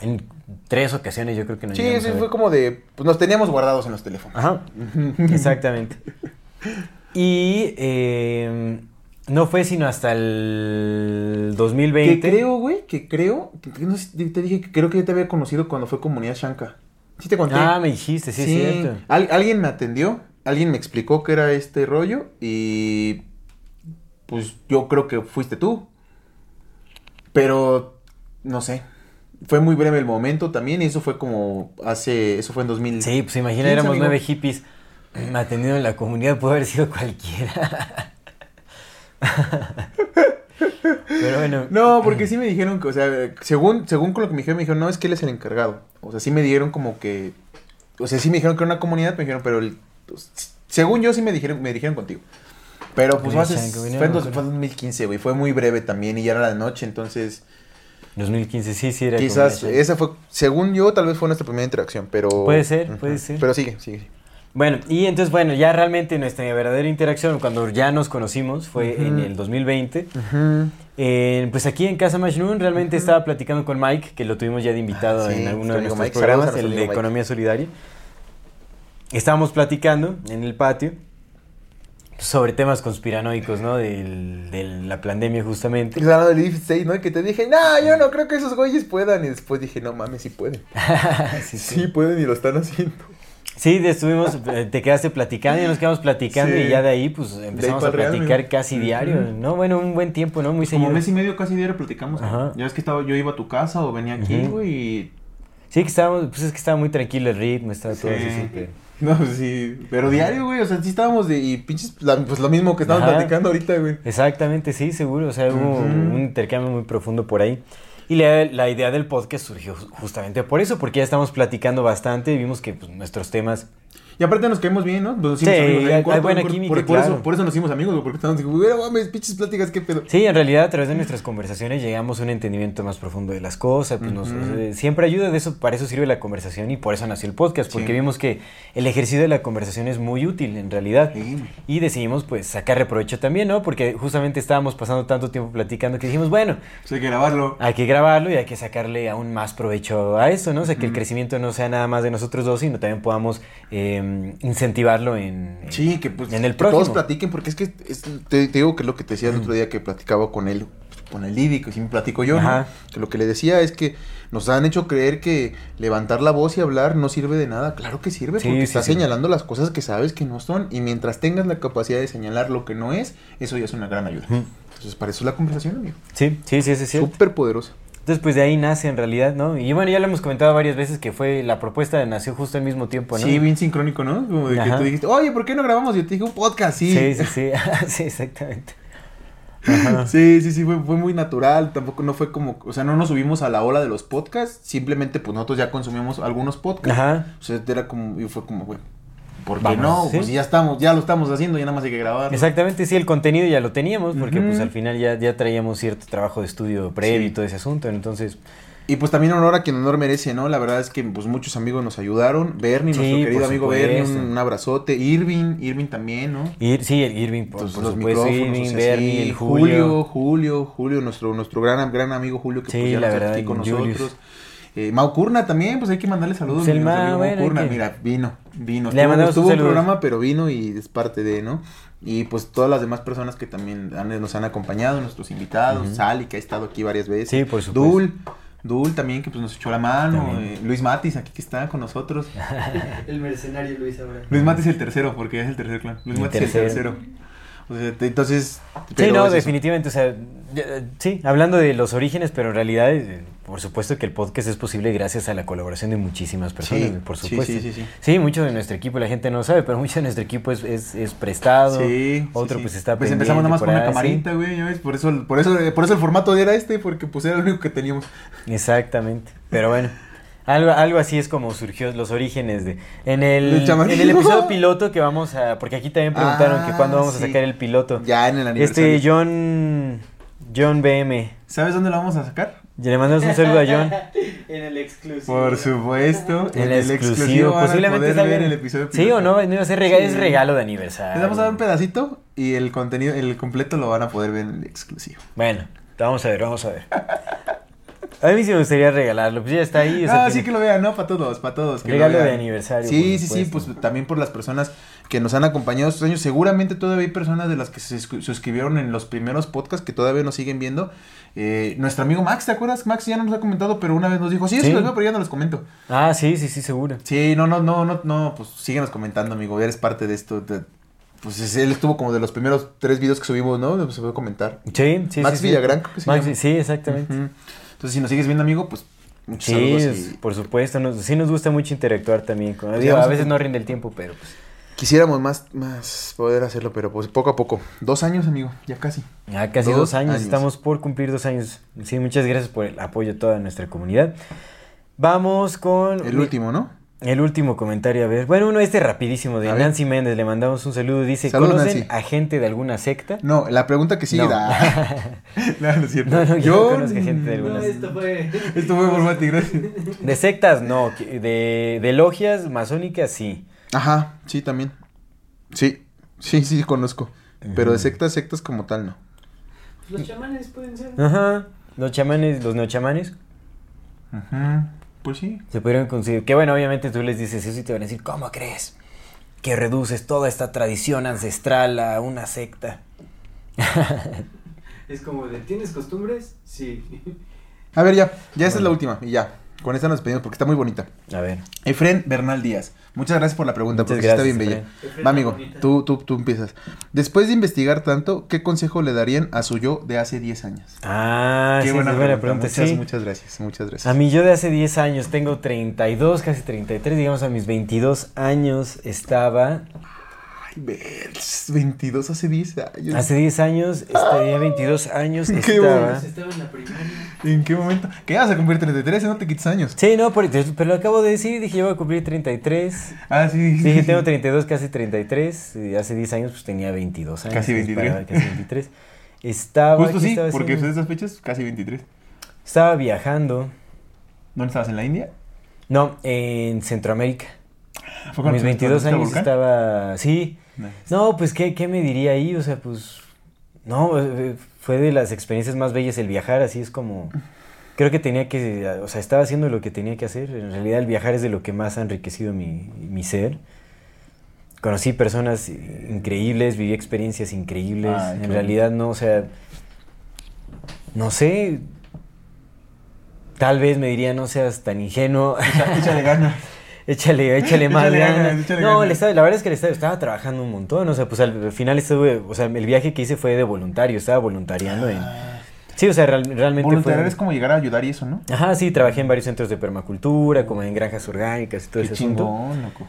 En tres ocasiones yo creo que nos Sí, llegamos sí, fue como de, pues nos teníamos guardados en los teléfonos. Ajá, exactamente. Y eh, no fue sino hasta el 2020. Que creo, güey, que creo, que, que no sé, te dije que creo que ya te había conocido cuando fue Comunidad Shanka. Sí te conté. Ah, me dijiste, sí, es cierto. Al- alguien me atendió, alguien me explicó que era este rollo y pues yo creo que fuiste tú. Pero no sé. Fue muy breve el momento también y eso fue como hace, eso fue en 2000. Sí, pues imagina, 15, éramos amigo. nueve hippies atendiendo en la comunidad, puede haber sido cualquiera. [LAUGHS] Pero bueno. No, porque sí me dijeron que, o sea, según, según con lo que me dijeron, me dijeron, no, es que él es el encargado. O sea, sí me dieron como que, o sea, sí me dijeron que era una comunidad, me dijeron, pero el- pues, según yo sí me dijeron, me dijeron contigo. Pero pues hace- fue, en me dos- acuerdo. fue en 2015, güey, fue muy breve también y ya era la noche, entonces... 2015, sí, sí, era Quizás esa- fue, según yo, tal vez fue nuestra primera interacción, pero... Puede ser, puede ser. Pero sigue, sigue. Bueno, y entonces, bueno, ya realmente nuestra verdadera interacción, cuando ya nos conocimos, fue en el 2020. Eh, pues aquí en Casa Majnun realmente estaba platicando con Mike, que lo tuvimos ya de invitado Ah, sí, en alguno de nuestros Mike. programas, el de. Economía Solidaria. Estábamos platicando en el patio sobre temas conspiranoicos, ¿no? De la pandemia justamente. Hablando del ¿no? Que te dije, no, yo no creo que esos güeyes puedan. Y después dije, no mames, sí pueden. [LAUGHS] sí, sí. Sí pueden y lo están haciendo. Sí, estuvimos, eh, te quedaste platicando y nos quedamos platicando Sí. y ya de ahí pues empezamos a real, platicar casi diario. ¿no? Bueno, un buen tiempo, ¿no? Muy Como seguido. mes y medio, casi diario platicamos. Ajá. Ya ves que estaba, yo iba a tu casa o venía aquí, güey, y... Sí, que estábamos, pues es que estaba muy tranquilo el ritmo, estaba todo Sí. así súper. No, pues sí, pero diario, güey, o sea, sí estábamos de... Y pinches, la- pues lo mismo que estamos Ajá. platicando ahorita, güey. Exactamente, sí, seguro. O sea, hubo un intercambio muy profundo por ahí. Y la, idea del podcast surgió ju- justamente por eso, porque ya estamos platicando bastante y vimos que pues, nuestros temas... Y aparte nos caemos bien, ¿no? Nos Sí, amigos hay- buena por- química, por, por claro. eso, por eso nos hicimos amigos, porque estábamos no mames, pinches pláticas, qué pedo. Sí, en realidad a través de nuestras conversaciones llegamos a un entendimiento más profundo de las cosas. Pues nos- eh, siempre ayuda de eso, para eso sirve la conversación y por eso nació el podcast, porque Sí. vimos que el ejercicio de la conversación es muy útil en realidad. Sí. Y decidimos pues sacarle provecho también, ¿no? Porque justamente estábamos pasando tanto tiempo platicando que dijimos, bueno, Pues hay que grabarlo. hay que grabarlo y hay que sacarle aún más provecho a eso, ¿no? O sea, que el crecimiento no sea nada más de nosotros dos, sino también podamos eh, incentivarlo en, Sí, que pues en el que todos próximo. platiquen, porque es que es- te, te digo que es lo que te decía el otro día que platicaba con él, con el Didi, que siempre platico yo. Que lo que le decía es que nos han hecho creer que levantar la voz y hablar no sirve de nada. Claro que sirve, Sí, porque sí, estás sí. señalando las cosas que sabes que no son, y mientras tengas la capacidad de señalar lo que no es, eso ya es una gran ayuda. Entonces, para eso es la conversación, amigo. Sí, sí, sí, sí, sí. Súper poderosa. Entonces, pues de ahí nace en realidad, ¿no? Y bueno, ya lo hemos comentado varias veces que fue la propuesta nació justo al mismo tiempo, ¿no? Sí, bien sincrónico, ¿no? Como de que tú dijiste, oye, ¿por qué no grabamos? Yo te dije, un podcast, sí. sí, sí, sí, [LAUGHS] sí, exactamente. Ajá. [LAUGHS] Sí, sí, sí, fue, fue muy natural, tampoco no fue como, o sea, no nos subimos a la ola de los podcasts, simplemente pues nosotros ya consumimos algunos podcasts. Ajá. O sea, era como, y fue como, güey, ¿por qué Vamos, no? ¿sí? Pues ya estamos, ya lo estamos haciendo, ya nada más hay que grabar. Exactamente, sí, el contenido ya lo teníamos, porque pues al final ya, ya traíamos cierto trabajo de estudio previo Sí. y todo ese asunto, entonces... Y pues también honor a quien honor merece, ¿no? La verdad es que pues muchos amigos nos ayudaron, Bernie, Sí, nuestro querido amigo. Bernie, un, un abrazote, Irving, Irving también, ¿no? Ir, sí, el Irving, por, Entonces, por los supuesto, micrófonos, Irving, o sea, Bernie, sí, el Julio. Julio, Julio, Julio, nuestro, nuestro gran, gran amigo Julio que Sí, pues ya la verdad, aquí con Julius. nosotros. Eh, Mau Curna también, pues hay que mandarle saludos. Pues el Mau, Curna, que- mira, vino, vino. Le Estuvo- estuvo un saludo. programa, pero vino y es parte de, ¿no? Y pues todas las demás personas que también han- nos han acompañado, nuestros invitados, Sally, que ha estado aquí varias veces. Sí, por supuesto. Dul, Dul también, que pues nos echó la mano. Eh, Luis Matis, aquí que está con nosotros. [LAUGHS] [LAUGHS] El mercenario Luis ahora. Luis Matis el tercero, porque es el tercer clan. Luis El Matis el tercero. Tercero. O sea, te- entonces... Sí, no, es definitivamente, o sea, sí, hablando de los orígenes, pero en realidad, eh, por supuesto que el podcast es posible gracias a la colaboración de muchísimas personas, Sí, por supuesto. sí, sí, sí. Sí, mucho de nuestro equipo, la gente no sabe, pero mucho de nuestro equipo es, es, es prestado, Sí, otro pues está Pues empezamos nada más con sí. camarita, güey, ya ves, por eso, por eso, por eso el formato era este, porque pues era el único que teníamos. Exactamente. Pero bueno, algo, algo así es como surgió los orígenes de. En el, en el episodio piloto que vamos a. Porque aquí también preguntaron que Ah, cuando vamos a sí. sacar el piloto. Ya en el aniversario. Este John. John BM. ¿Sabes dónde lo vamos a sacar? Ya le mandamos un saludo a John. [LAUGHS] En el exclusivo. Por supuesto, En el exclusivo. a Posiblemente salga en- el episodio Sí piloto. o no, no iba a ser regalo, Sí. es regalo de aniversario. Les vamos a dar un pedacito y el contenido, el completo lo van a poder ver en el exclusivo. Bueno, vamos a ver, vamos a ver. [LAUGHS] A mí sí me gustaría regalarlo, pues ya está ahí. o sea, Ah, tiene- sí que lo vean, ¿no? Para todos, para todos. que lo Regalo de aniversario, Sí, sí, sí, pues también por las personas que nos han acompañado estos años. Seguramente todavía hay personas de las que se suscri- suscribieron en los primeros podcasts que todavía nos siguen viendo. Eh, nuestro amigo Max, ¿te acuerdas? Max ya no nos ha comentado, pero una vez nos dijo, sí, sí, Sí. los veo, pero ya no los comento. Ah, sí, sí, sí, seguro. Sí, no, no, no, no, no, pues síguenos comentando, amigo, eres parte de esto. de- pues es- él estuvo como de los primeros tres videos que subimos, ¿no? Se puede comentar. Sí, sí, Max sí, sí. Villagrán, creo que se Max, llama. sí, exactamente. Entonces, si nos sigues viendo, amigo, pues muchos Sí, saludos es- y por supuesto, nos, sí nos gusta mucho interactuar también. Con, Pues digo, a a- veces no rinde el tiempo, pero pues Quisiéramos más, más poder hacerlo, pero pues poco a poco. Dos años, amigo, ya casi. ya casi Dos dos, años, años. estamos por cumplir dos años. Sí, muchas gracias por el apoyo a toda nuestra comunidad. Vamos con... El último, ¿no? El último comentario, a ver. Bueno, uno este rapidísimo de A ver. Nancy Méndez, le mandamos un saludo. Dice, ¿conocen Nancy. a gente de alguna secta? No, la pregunta que sigue. No. da- [LAUGHS] no, no es cierto. No, no, yo, Yo- no conozco gente de alguna No, secta. esto fue. Esto fue por Mati, gracias. De sectas, no. De, de logias masónicas, sí. Ajá, sí, también. Sí, sí, sí, conozco. Pero de sectas, sectas como tal, no. Los chamanes pueden ser. Ajá. Los chamanes, los neochamanes, Ajá. Pues sí. se pudieron conseguir. Que bueno, obviamente tú les dices eso y te van a decir, ¿cómo crees? Que reduces toda esta tradición ancestral a una secta. Es como de, ¿tienes costumbres? Sí. A ver, ya, ya esta es la última y ya. Con esta nos despedimos porque está muy bonita. A ver. Efren Bernal Díaz. Muchas gracias por la pregunta, Muchas porque sí está bien bella. Efren. Va, amigo, tú, tú, tú empiezas. Después de investigar tanto, ¿qué consejo le darían a su yo de hace 10 años? Ah, sí, es buena pregunta. Muchas, sí. muchas gracias, muchas gracias. A mí yo de hace 10 años, tengo 32, casi 33, digamos a mis 22 años estaba... Ay, ver, 22 hace 10 años. Hace 10 años, estaría 22 años, Qué estaba... Pues estaba en la primaria. ¿En qué momento? ¿Qué vas a cumplir 33? No te quites años. Sí, no, por- pero lo acabo de decir, dije yo voy a cumplir 33. Ah, sí. Sí, dije tengo 32, casi 33. y hace 10 años pues tenía 22 años. Casi entonces, 23. para- casi 23. Estaba... Justo ¿qué sí, estaba porque haciendo? esas fechas, casi 23. Estaba viajando. ¿Dónde estabas? ¿En la India? No, en Centroamérica. ¿Fue A cuando mis fuiste 22 al años estaba... Sí. No, pues, ¿qué, qué me diría ahí? O sea, pues, no, eh, fue de las experiencias más bellas el viajar, así es como, creo que tenía que, o sea, estaba haciendo lo que tenía que hacer. En realidad el viajar es de lo que más ha enriquecido mi, mi ser. Conocí personas increíbles, viví experiencias increíbles. En realidad no, o sea, no sé, tal vez me diría no seas tan ingenuo. Echa- Échale ganas. [LAUGHS] Échale, échale [LAUGHS] más Échale ganas, ganas. échale No, ganas. estaba- la verdad es que le estaba, estaba trabajando un montón. O sea, pues al, al final estuve, o sea, el viaje que hice fue de voluntario, estaba voluntariando en. Sí, o sea, real- realmente Voluntariar fue. es como llegar a ayudar y eso, ¿no? Ajá, sí, trabajé en varios centros de permacultura, como en granjas orgánicas y todo Qué ese asunto. chingón, loco.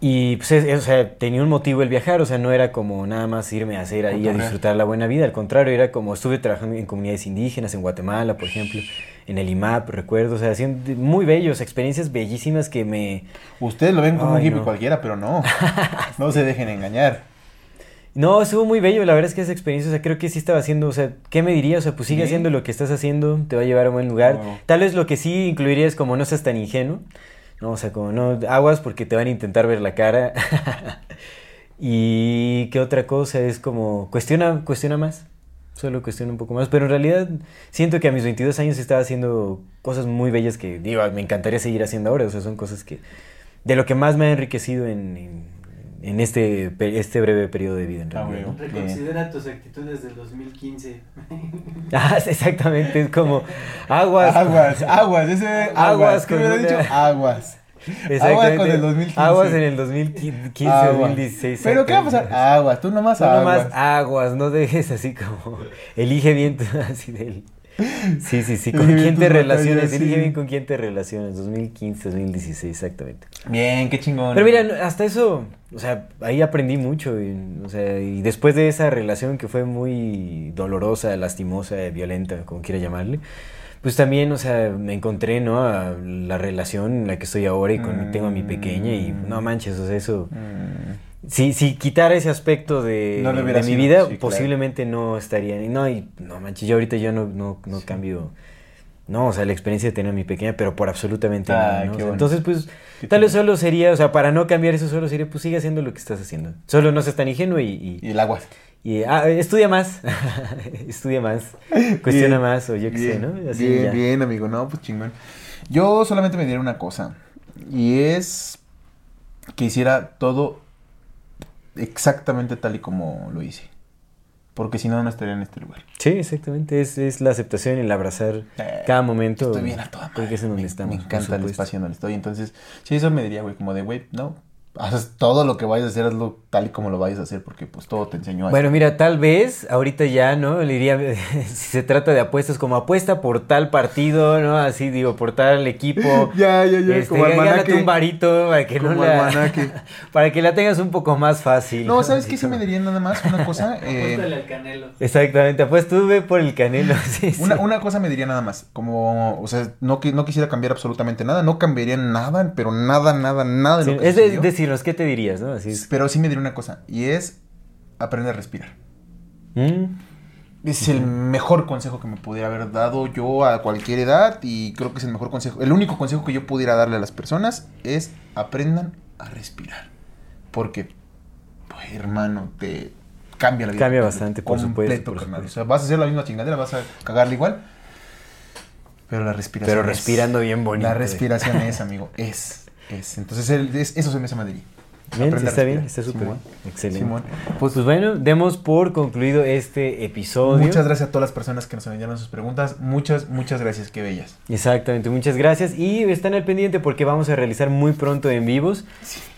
Y pues, es- es- o sea, tenía un motivo el viajar, o sea, no era como nada más irme a hacer ahí a disfrutar la buena vida, al contrario, era como estuve trabajando en comunidades indígenas, en Guatemala, por ejemplo, en el IMAP, recuerdo, o sea, haciendo muy bellos, experiencias bellísimas que me, Ustedes lo ven como un hippie no. cualquiera, pero no. [LAUGHS] No se dejen engañar. No, estuvo muy bello, la verdad es que esa experiencia, o sea, creo que sí estaba haciendo, o sea, ¿qué me diría? O sea, pues sigue Sí. haciendo lo que estás haendo, te va a llevar a un buen lugar. Tal vez lo que sí incluiría es como no seas tan ingenuo, ¿no? O sea, como no, aguas porque te van a intentar ver la cara. [LAUGHS] y qué otra cosa es como, cuestiona, cuestiona más, solo cuestiona un poco más, pero en realidad siento que a mis 22 años estaba haciendo cosas muy bellas que, digo, me encantaría seguir haciendo ahora, o sea, son cosas que, de lo que más me ha enriquecido en, en, en este, este breve periodo de vida, en Ah, realidad. ¿no? güey. Reconsidera tus actitudes del 2015. [LAUGHS] Ah, exactamente, es como aguas. Aguas, aguas, ese aguas. Aguas ¿Qué con hubiera una- dicho? Aguas. [LAUGHS] Aguas con el 2015. Aguas en el 2015, Aguas. 2016. Pero ¿qué va a pasar? Aguas, tú nomás Tú aguas. nomás aguas, no dejes así como. Elige bien [LAUGHS] así del. Sí, sí, sí. ¿Con Elige quién te relacionas? Elige bien con quién te relacionas. 2015, 2016, exactamente. Bien, qué chingón. Pero mira, hasta eso, o sea, ahí aprendí mucho. Y, o sea, y después de esa relación que fue muy dolorosa, lastimosa, violenta, como quiera llamarle, pues también, o sea, me encontré, ¿no? A la relación en la que estoy ahora y con, tengo a mi pequeña y no manches, o sea, eso... Mm, Si, si quitara ese aspecto de, No de mi vida, sí, claro. posiblemente no estaría. No, y no manches, yo ahorita yo no, no, no cambio. No, o sea, la experiencia de tener a mi pequeña, pero por absolutamente Ay, nada. ¿no? qué O sea, bueno. entonces, pues, tal vez solo sería, o sea, para no cambiar eso, solo sería, pues sigue haciendo lo que estás haciendo. Solo no seas tan ingenuo y. y, Y el aguas. Y, ah, estudia más. [LAUGHS] estudia más. Cuestiona Bien, más, o yo qué sé, ¿no? Así bien, ya. bien, amigo. No, pues chingón. Yo solamente me diría una cosa. Y es que hiciera todo exactamente tal y como lo hice. Porque si no, no estaría en este lugar. Sí, exactamente. Es, es la aceptación y el abrazar Eh, cada momento. Estoy bien a toda madre. Porque es en donde me, estamos. Me encanta el espacio en donde estoy. Entonces, sí, eso me diría, güey, como de, güey, no, haces todo lo que vayas a hacer, hazlo tal y como lo vayas a hacer, porque pues todo te enseñó a Bueno, mira, tal vez ahorita ya, ¿no? Le diría, [LAUGHS] si se trata de apuestas, como apuesta por tal partido, ¿no? Así digo, por tal equipo. [LAUGHS] Ya, ya, ya, Este, como gánate un varito para que no Como la, almanaque. [LAUGHS] para que la tengas un poco más fácil. No, ¿sabes qué? Sí me diría nada más una cosa. eh, al canelo. Exactamente, pues tú ve por el canelo. sí, sí. Una, una cosa me diría nada más, como, o sea, no, no quisiera cambiar absolutamente nada, no cambiaría nada, pero nada, nada, nada de Sí, lo que es de- decirnos, ¿qué te dirías, no? Así. Pero sí me diría una cosa, y es aprender a respirar. Mm, Es el mejor consejo que me pudiera haber dado yo a cualquier edad y creo que es el mejor consejo. El único consejo que yo pudiera darle a las personas es aprendan a respirar. Porque, pues, hermano, te cambia la vida. Cambia bastante, por completo, supuesto, por supuesto. O sea, vas a hacer la misma chingadera, vas a cagarla igual. Pero la respiración Pero es- respirando bien bonito. La respiración es, amigo, es. Es. Entonces, es- eso se me hace Madrid. Bien, está bien, está súper bien. Excelente. Simón. Pues, pues bueno, demos por concluido este episodio. Muchas gracias a todas las personas que nos enviaron sus preguntas. Muchas, muchas gracias. Qué bellas. Exactamente, muchas gracias. Y están al pendiente porque vamos a realizar muy pronto en vivos.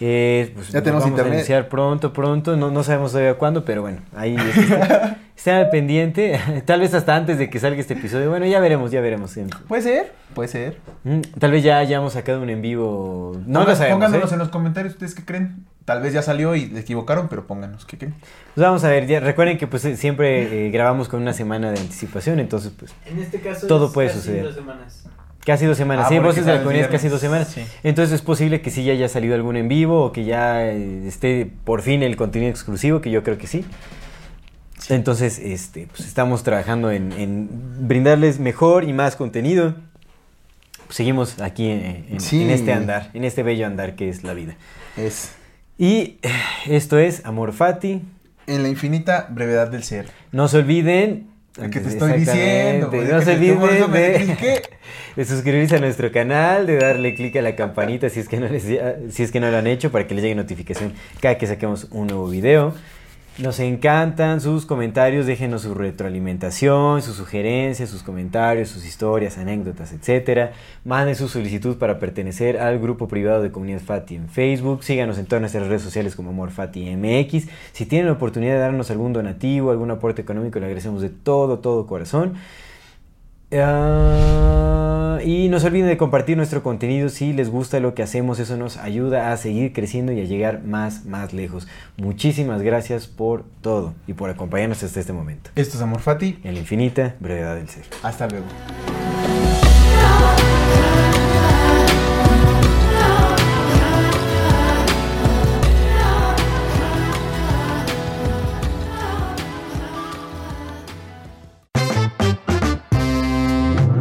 Eh, pues, Ya tenemos vamos internet. a iniciar pronto, pronto. No, no sabemos todavía cuándo, pero bueno, ahí está- [LAUGHS] están al pendiente. [LAUGHS] Tal vez hasta antes de que salga este episodio. Bueno, ya veremos, ya veremos. Puede ser, puede ser. Mm, Tal vez ya hayamos sacado un en vivo. No lo sabemos. Pónganos ¿eh? en los comentarios ustedes qué creen. Tal vez ya salió y le equivocaron, pero pónganos qué creen. Pues vamos a ver, ya, recuerden que pues siempre eh, grabamos con una semana de anticipación, entonces pues En este caso Todo es puede casi suceder. dos semanas. casi dos semanas. Ah, sí, Voces de la Comunidad casi dos semanas. Sí. Entonces es posible que sí ya haya salido algún en vivo o que ya eh, esté por fin el contenido exclusivo, que yo creo que sí. Entonces, este, pues estamos trabajando en, en brindarles mejor y más contenido. Seguimos aquí en, en- Sí. en este andar, en este bello andar que es la vida. Es Y eh, esto es Amor Fati. en la infinita brevedad del ser. No se olviden. El que te estoy diciendo, güey, No se olviden de, [LAUGHS] de suscribirse a nuestro canal, de darle clic a la campanita si es, que no les- si es que no lo han hecho para que les llegue notificación cada que saquemos un nuevo video. Nos encantan sus comentarios, déjenos su retroalimentación, sus sugerencias, sus comentarios, sus historias, anécdotas, etc. Manden su solicitud para pertenecer al grupo privado de Comunidad Fati en Facebook. Síganos en todas nuestras redes sociales como Amor MX. Si tienen la oportunidad de darnos algún donativo, algún aporte económico, le agradecemos de todo, todo corazón. Ah, y no se olviden de compartir nuestro contenido si les gusta lo que hacemos, eso nos ayuda a seguir creciendo y a llegar más, más lejos. Muchísimas gracias por todo y por acompañarnos hasta este momento. Esto es Amor Fati. En la infinita brevedad del ser. Hasta luego.